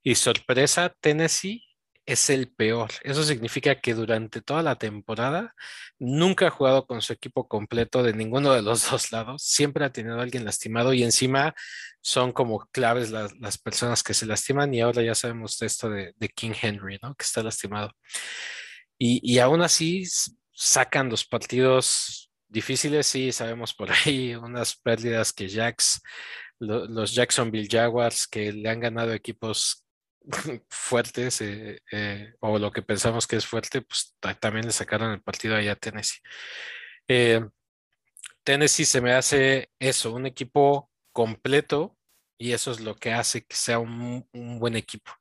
Y sorpresa, Tennessee es el peor. Eso significa que durante toda la temporada nunca ha jugado con su equipo completo de ninguno de los dos lados. Siempre ha tenido a alguien lastimado y encima son como claves las, personas que se lastiman y ahora ya sabemos de esto de, King Henry, ¿no? Que está lastimado. Y, y aún así sacan los partidos difíciles, sí, sabemos por ahí unas pérdidas que Jacks, los Jacksonville Jaguars, que le han ganado equipos fuertes eh, o lo que pensamos que es fuerte, pues también le sacaron el partido allá a Tennessee. Eh, Tennessee se me hace eso, un equipo completo y eso es lo que hace que sea un, buen equipo.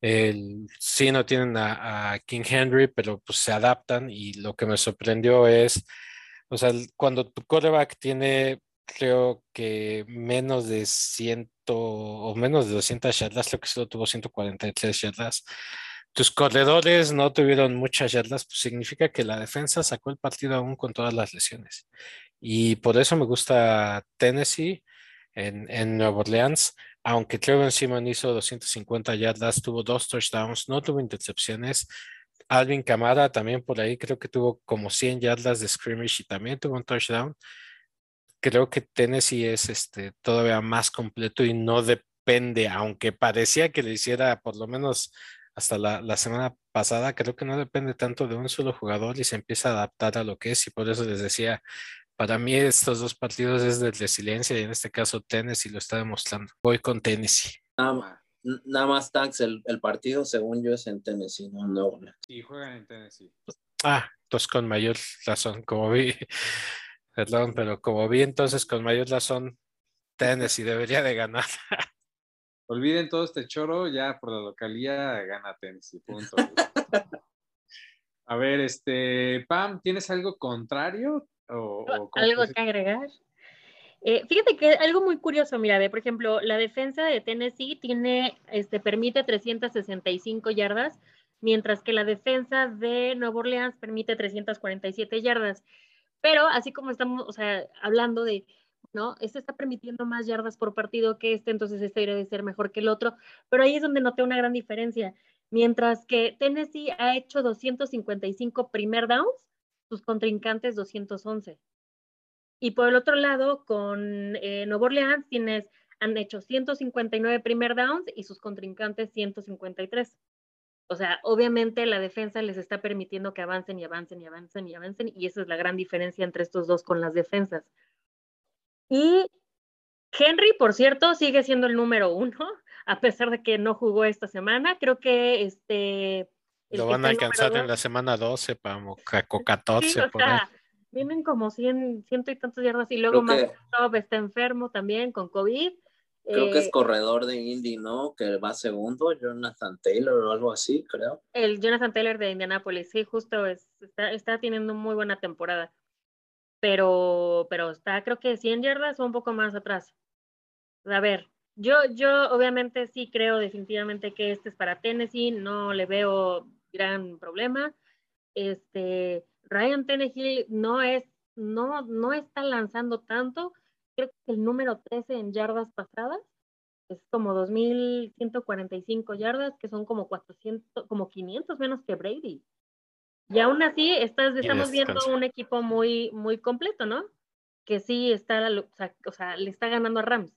El, sí, no tienen a, King Henry, pero pues se adaptan y lo que me sorprendió es, o sea, cuando tu quarterback tiene creo que menos de 100 o menos de 200 yardas, creo que solo tuvo 143 yardas. Tus corredores no tuvieron muchas yardas, pues significa que la defensa sacó el partido aún con todas las lesiones. Y por eso me gusta Tennessee en, en Nueva Orleans, aunque Trevor Simon hizo 250 yardas, tuvo dos touchdowns, no tuvo intercepciones. Alvin Camara también por ahí creo que tuvo como 100 yardas de scrimmage y también tuvo un touchdown creo que Tennessee es este, todavía más completo y no depende, aunque parecía que le hiciera por lo menos hasta la, semana pasada, creo que no depende tanto de un solo jugador y se empieza a adaptar a lo que es y por eso les decía, para mí estos dos partidos es de resiliencia y en este caso Tennessee lo está demostrando. Voy con Tennessee. Nada, más, Tax, el, partido según yo es en Tennessee, no no. Sí, juegan en Tennessee. Ah, entonces con mayor razón, como vi, Perdón, pero como vi entonces con mayor razón, Tennessee debería de ganar. Olviden todo este choro, ya por la localía gana Tennessee, punto. A ver, este, Pam, ¿tienes algo contrario? O, ¿Algo que agregar? Eh, fíjate que algo muy curioso, mira, ve, por ejemplo, la defensa de Tennessee tiene, este, permite 365 yardas, mientras que la defensa de Nueva Orleans permite 347 yardas. Pero así como estamos, o sea, hablando de, ¿no? Este está permitiendo más yardas por partido que este, entonces este debe ser mejor que el otro. Pero ahí es donde noté una gran diferencia. Mientras que Tennessee ha hecho 255 primer downs, sus contrincantes 211. Y por el otro lado, con eh, Nuevo Orleans tienes, han hecho 159 primer downs y sus contrincantes 153. O sea, obviamente la defensa les está permitiendo que avancen y avancen y avancen y avancen, y esa es la gran diferencia entre estos dos con las defensas. Y Henry, por cierto, sigue siendo el número uno, a pesar de que no jugó esta semana. Creo que este. Lo van a alcanzar en la semana 12, para 14. Sí, o sea, vienen como 100, ciento y tantos yardas, y luego más está enfermo también con COVID. Creo que es eh, corredor de Indy, ¿no? Que va segundo, Jonathan Taylor o algo así, creo. El Jonathan Taylor de Indianapolis, sí, justo es, está, está teniendo muy buena temporada. Pero, pero está creo que 100 yardas o un poco más atrás. A ver, yo, yo obviamente sí creo definitivamente que este es para Tennessee, no le veo gran problema. Este, Ryan Tennessee no es, no, no está lanzando tanto, creo que el número 13 en yardas pasadas es como 2.145 yardas, que son como 400, como 500 menos que Brady. Y aún así estás, estamos viendo un equipo muy, muy completo, ¿no? Que sí está, o sea, le está ganando a Rams.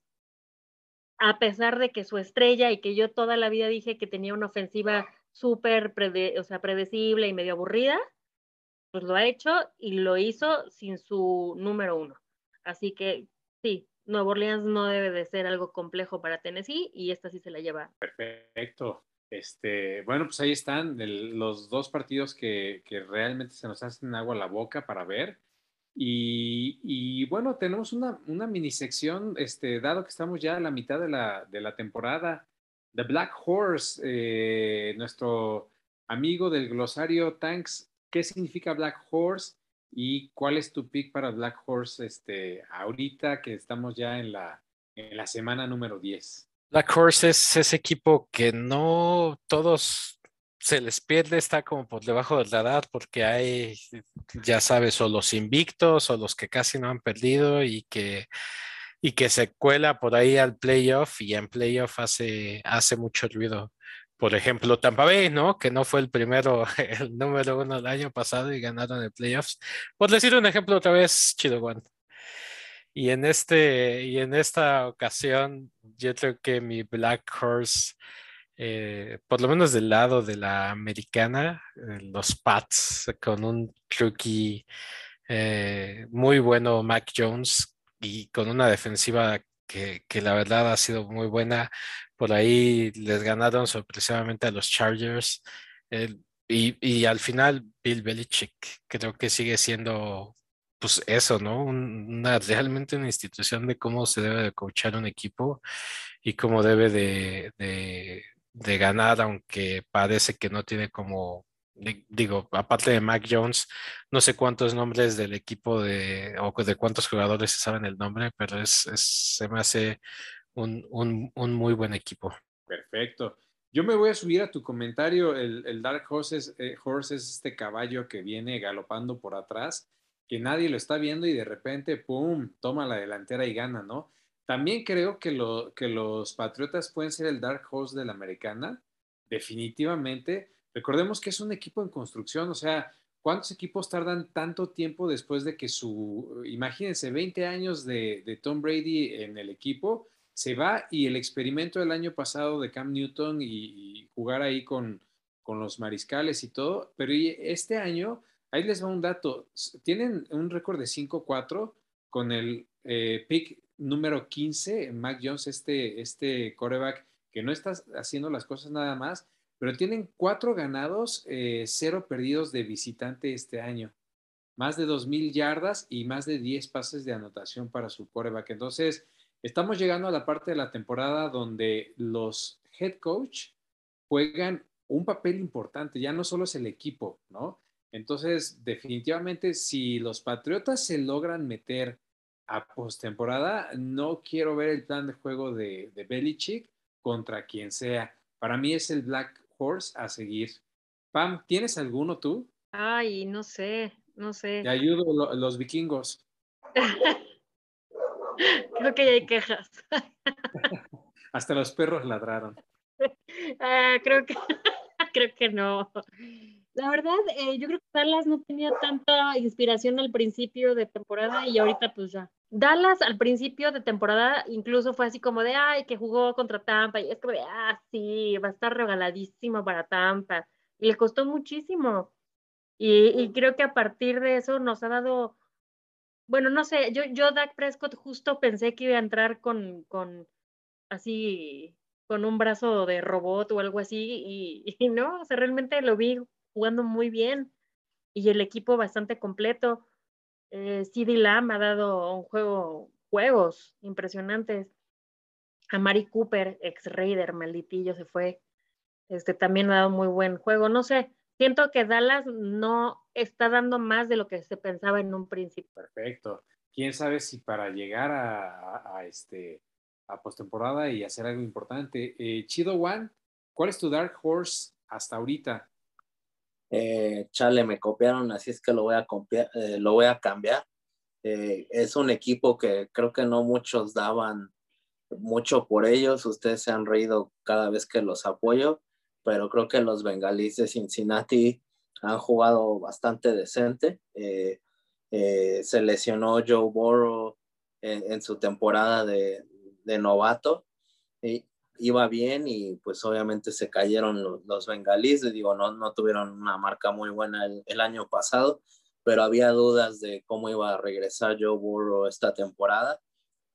A pesar de que su estrella y que yo toda la vida dije que tenía una ofensiva súper o sea, predecible y medio aburrida, pues lo ha hecho y lo hizo sin su número uno. Así que Sí, Nueva Orleans no debe de ser algo complejo para Tennessee y esta sí se la lleva. Perfecto. Este, bueno, pues ahí están los dos partidos que, realmente se nos hacen agua a la boca para ver. Y, bueno, tenemos una, una mini sección, este, dado que estamos ya a la mitad de la, de la temporada. The Black Horse, eh, nuestro amigo del glosario Tanks, ¿qué significa Black Horse? ¿Y cuál es tu pick para Black Horse este, ahorita que estamos ya en la, en la semana número 10? Black Horse es ese equipo que no todos se les pierde, está como por debajo del radar porque hay, ya sabes, o los invictos o los que casi no han perdido y que, y que se cuela por ahí al playoff y en playoff hace, hace mucho ruido. Por ejemplo, Tampa Bay, ¿no? Que no fue el primero, el número uno el año pasado y ganaron el playoffs. Por decir un ejemplo otra vez, Chido One. Y en este, y en esta ocasión, yo creo que mi Black Horse, eh, por lo menos del lado de la americana, eh, los Pats, con un rookie eh, muy bueno, Mac Jones, y con una defensiva que, que, la verdad ha sido muy buena. Por ahí les ganaron sorpresivamente a los Chargers. y, y, al final, Bill Belichick creo que sigue siendo pues eso, ¿no? Una, realmente una institución de cómo se debe de coachar un equipo y cómo debe de, de, de ganar, aunque parece que no tiene como digo, aparte de Mac Jones, no sé cuántos nombres del equipo de, o de cuántos jugadores se saben el nombre, pero es, se me hace un, un, un, muy buen equipo. Perfecto. Yo me voy a subir a tu comentario. El, el Dark Horse eh, Horse es este caballo que viene galopando por atrás, que nadie lo está viendo y de repente, ¡pum!, toma la delantera y gana, ¿no? También creo que, lo, que los Patriotas pueden ser el Dark Horse de la americana, definitivamente Recordemos que es un equipo en construcción, o sea, ¿cuántos equipos tardan tanto tiempo después de que su, imagínense, 20 años de, Tom Brady en el equipo, se va y el experimento del año pasado de Cam Newton y, jugar ahí con, con, los mariscales y todo, pero este año, ahí les va un dato, tienen un récord de 5-4 con el eh, pick número 15, Mac Jones, este, este coreback que no está haciendo las cosas nada más, pero tienen cuatro ganados, eh, cero perdidos de visitante este año. Más de 2.000 yardas y más de 10 pases de anotación para su coreback. Entonces, estamos llegando a la parte de la temporada donde los head coach juegan un papel importante, ya no solo es el equipo, ¿no? Entonces, definitivamente, si los Patriotas se logran meter a postemporada, no quiero ver el plan de juego de, de Belichick contra quien sea. Para mí es el Black horse a seguir. Pam, ¿tienes alguno tú? Ay, no sé, no sé. Te ayudo los vikingos. Creo que ya hay quejas. Hasta los perros ladraron. Ah, creo que creo que no. La verdad, eh, yo creo que Dallas no tenía tanta inspiración al principio de temporada y ahorita pues ya. Dallas al principio de temporada incluso fue así como de, ay, que jugó contra Tampa y es como de, ah, sí, va a estar regaladísimo para Tampa. Y le costó muchísimo. Y, creo que a partir de eso nos ha dado, bueno, no sé, yo, yo Dak Prescott justo pensé que iba a entrar con, con así, con un brazo de robot o algo así y, y no, o sea, realmente lo vi jugando muy bien y el equipo bastante completo. Eh, CD Lamb ha dado un juego, juegos impresionantes. A Mari Cooper, ex Raider, malditillo, se fue. Este también ha dado muy buen juego. No sé, siento que Dallas no está dando más de lo que se pensaba en un principio. Perfecto. Quién sabe si para llegar a, este a postemporada y hacer algo importante. Eh, Chido One, ¿cuál es tu Dark Horse hasta ahorita? eh, chale, me copiaron, así es que lo voy a, eh, lo voy a cambiar. Eh, es un equipo que creo que no muchos daban mucho por ellos, ustedes se han reído cada vez que los apoyo, pero creo que los bengalíes de Cincinnati han jugado bastante decente. Eh, se lesionó Joe Burrow en, su temporada de, de novato y, iba bien y pues obviamente se cayeron los, bengalíes, digo, no, no tuvieron una marca muy buena el, año pasado, pero había dudas de cómo iba a regresar Joe Burrow esta temporada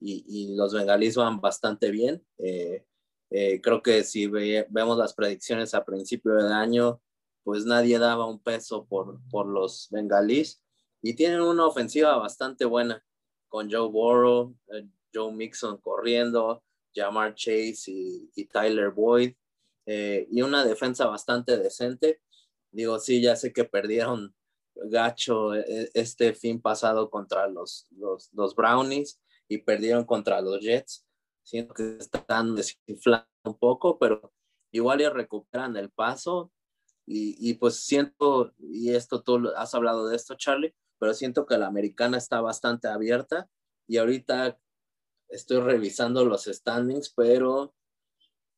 y, los bengalíes van bastante bien. Eh, eh, creo que si vemos las predicciones a principio del año, pues nadie daba un peso por, por los bengalíes y tienen una ofensiva bastante buena con Joe Burrow, eh, Joe Mixon corriendo, Jamar Chase y, Tyler Boyd, eh, y una defensa bastante decente. Digo, sí, ya sé que perdieron gacho eh, este fin pasado contra los, los, Brownies y perdieron contra los Jets. Siento que están desinflando un poco, pero igual ya recuperan el paso. Y, y, pues siento, y esto tú has hablado de esto, Charlie, pero siento que la americana está bastante abierta. Y ahorita estoy revisando los standings, pero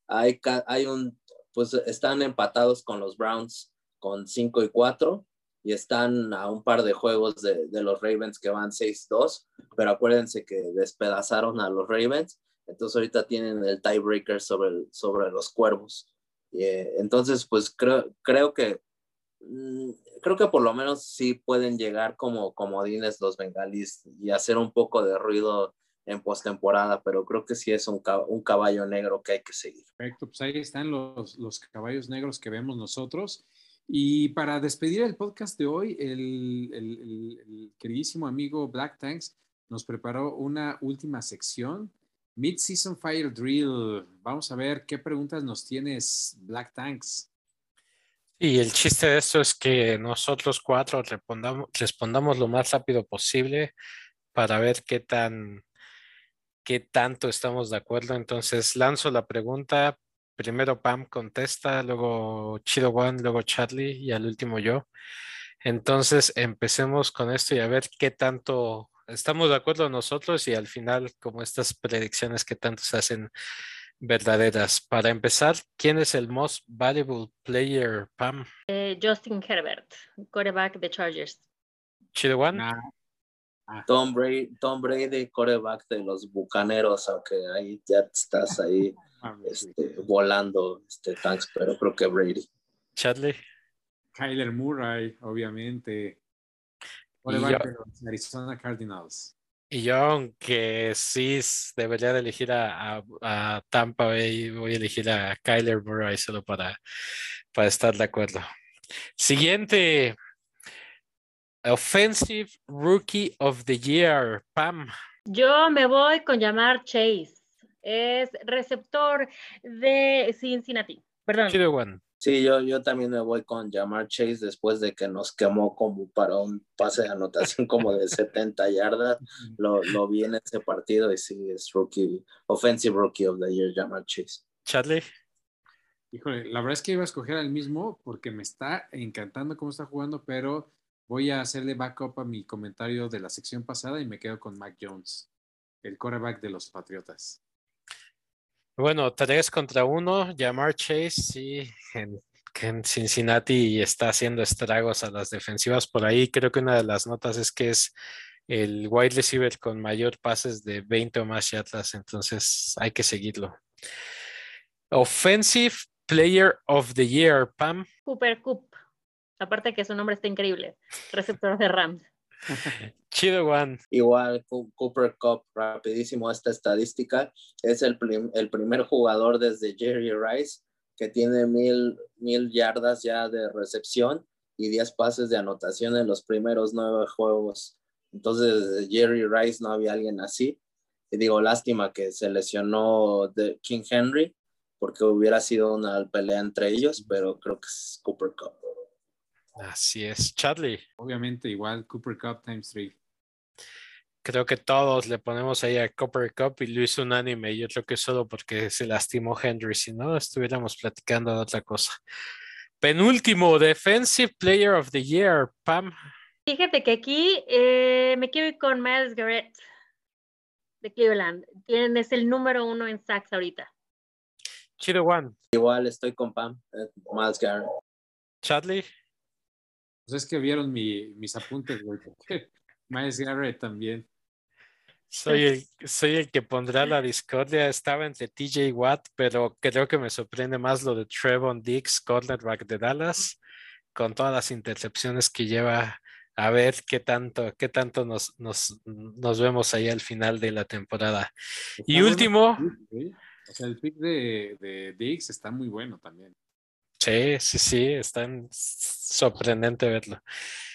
hay, hay un pues están empatados con los Browns con 5 y 4 y están a un par de juegos de, de los Ravens que van 6-2, pero acuérdense que despedazaron a los Ravens, entonces ahorita tienen el tiebreaker sobre, sobre los Cuervos. Eh, entonces, pues creo, creo que mm, creo que por lo menos sí pueden llegar como comodines los bengalis y hacer un poco de ruido en postemporada, pero creo que sí es un, un, caballo negro que hay que seguir. Perfecto, pues ahí están los, los caballos negros que vemos nosotros. Y para despedir el podcast de hoy, el, el, el, queridísimo amigo Black Tanks nos preparó una última sección, Mid-Season Fire Drill. Vamos a ver qué preguntas nos tienes, Black Tanks. Y el chiste de esto es que nosotros cuatro respondamos, respondamos lo más rápido posible para ver qué tan qué tanto estamos de acuerdo. Entonces lanzo la pregunta, primero Pam contesta, luego Chido One, luego Charlie y al último yo. Entonces empecemos con esto y a ver qué tanto estamos de acuerdo nosotros y al final como estas predicciones que tanto se hacen verdaderas. Para empezar, ¿quién es el most valuable player, Pam? Eh, Justin Herbert, quarterback de Chargers. Ah. Tom Brady, Tom Brady, coreback de los Bucaneros, aunque ahí ya estás ahí ah, este, volando, este, tanks, pero creo que Brady. Chadley. Kyler Murray, obviamente. Coreback de los Arizona Cardinals. Y yo, aunque sí debería de elegir a, a, Tampa Bay, voy a elegir a Kyler Murray solo para, para estar de acuerdo. Siguiente Offensive Rookie of the Year, Pam. Yo me voy con llamar Chase. Es receptor de Cincinnati. Perdón. Sí, yo, yo también me voy con llamar Chase después de que nos quemó como para un pase de anotación como de 70 yardas. Lo, lo vi en ese partido y sí, es rookie, offensive rookie of the year, llamar Chase. Charlie. Híjole, la verdad es que iba a escoger al mismo porque me está encantando cómo está jugando, pero Voy a hacerle backup a mi comentario de la sección pasada y me quedo con Mac Jones, el quarterback de los Patriotas. Bueno, tres contra uno. Jamar Chase, sí, en, en, Cincinnati está haciendo estragos a las defensivas por ahí. Creo que una de las notas es que es el wide receiver con mayor pases de 20 o más yardas, entonces hay que seguirlo. Offensive Player of the Year, Pam. Cooper Cup. Aparte que su nombre está increíble, receptor de Rams. Chido One. Igual Cooper Cup, rapidísimo esta estadística. Es el, el primer jugador desde Jerry Rice que tiene mil, mil yardas ya de recepción y 10 pases de anotación en los primeros nueve juegos. Entonces, Jerry Rice no había alguien así. Y digo, lástima que se lesionó de King Henry, porque hubiera sido una pelea entre ellos, pero creo que es Cooper Cup. Así es, Charlie. Obviamente, igual Cooper Cup times 3. Creo que todos le ponemos ahí a Cooper Cup y lo hizo unánime. Yo creo que solo porque se lastimó Henry, si no, estuviéramos platicando de otra cosa. Penúltimo, Defensive Player of the Year, Pam. Fíjate que aquí eh, me quiero ir con Miles Garrett de Cleveland. es el número uno en sacks ahorita. Chido One. Igual estoy con Pam, eh, Miles Garrett. Charlie. Pues es que vieron mis apuntes, güey. Miles Garrett también. Soy el, soy el que pondrá la discordia. Estaba entre TJ Watt, pero creo que me sorprende más lo de Trevon Dix, cornerback de Dallas, con todas las intercepciones que lleva. A ver qué tanto, qué tanto nos, nos, nos vemos ahí al final de la temporada. y último. o sea, el pick de, de Dix está muy bueno también. Sí, sí, sí, está sorprendente verlo.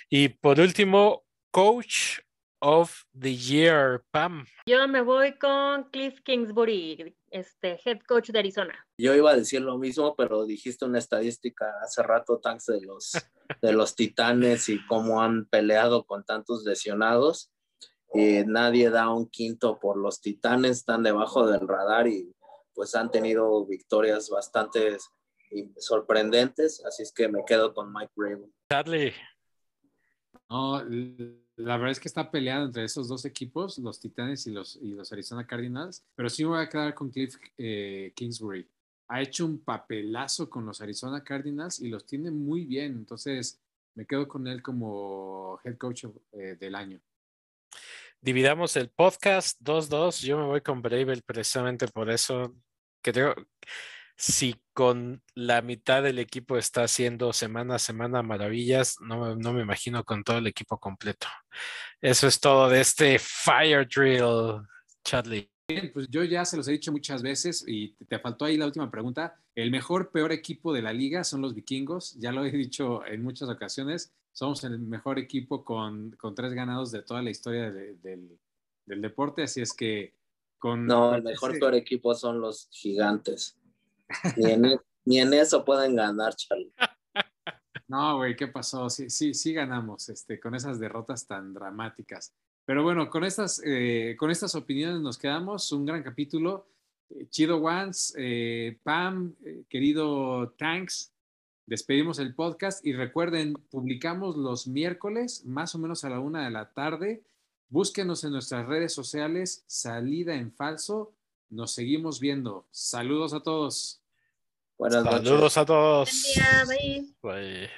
Y por último, Coach of the Year, Pam. Yo me voy con Cliff Kingsbury, este head coach de Arizona. Yo iba a decir lo mismo, pero dijiste una estadística hace rato, Tanks, de los, de los titanes y cómo han peleado con tantos lesionados. Y nadie da un quinto por los titanes, están debajo del radar y pues han tenido victorias bastante sorprendentes, así es que me quedo con Mike Rabel. Charlie. No, la verdad es que está peleado entre esos dos equipos, los Titanes y los, y los Arizona Cardinals, pero sí me voy a quedar con Cliff eh, Kingsbury. ha hecho un papelazo con los Arizona Cardinals y los tiene muy bien. Entonces, me quedo con él como head coach eh, del año. Dividamos el podcast 2-2. Yo me voy con Bravel precisamente por eso. Creo si con la mitad del equipo está haciendo semana a semana maravillas, no, no me imagino con todo el equipo completo. Eso es todo de este Fire Drill, Chadley. Bien, pues yo ya se los he dicho muchas veces y te faltó ahí la última pregunta. El mejor, peor equipo de la liga son los vikingos. Ya lo he dicho en muchas ocasiones. Somos el mejor equipo con, con tres ganados de toda la historia de, del, del, deporte. Así es que con. No, el mejor, ese... peor equipo son los gigantes. Ni en, ni en eso pueden ganar, Charlie. No, güey, ¿qué pasó? Sí, sí, sí ganamos este, con esas derrotas tan dramáticas. Pero bueno, con estas, eh, con estas opiniones nos quedamos. Un gran capítulo. Eh, Chido Ones, eh, Pam, querido Tanks, despedimos el podcast y recuerden, publicamos los miércoles, más o menos a la una de la tarde. Búsquenos en nuestras redes sociales, salida en falso. Nos seguimos viendo. Saludos a todos. Buenas Saludos noches. a todos. Buen día, bye. Bye.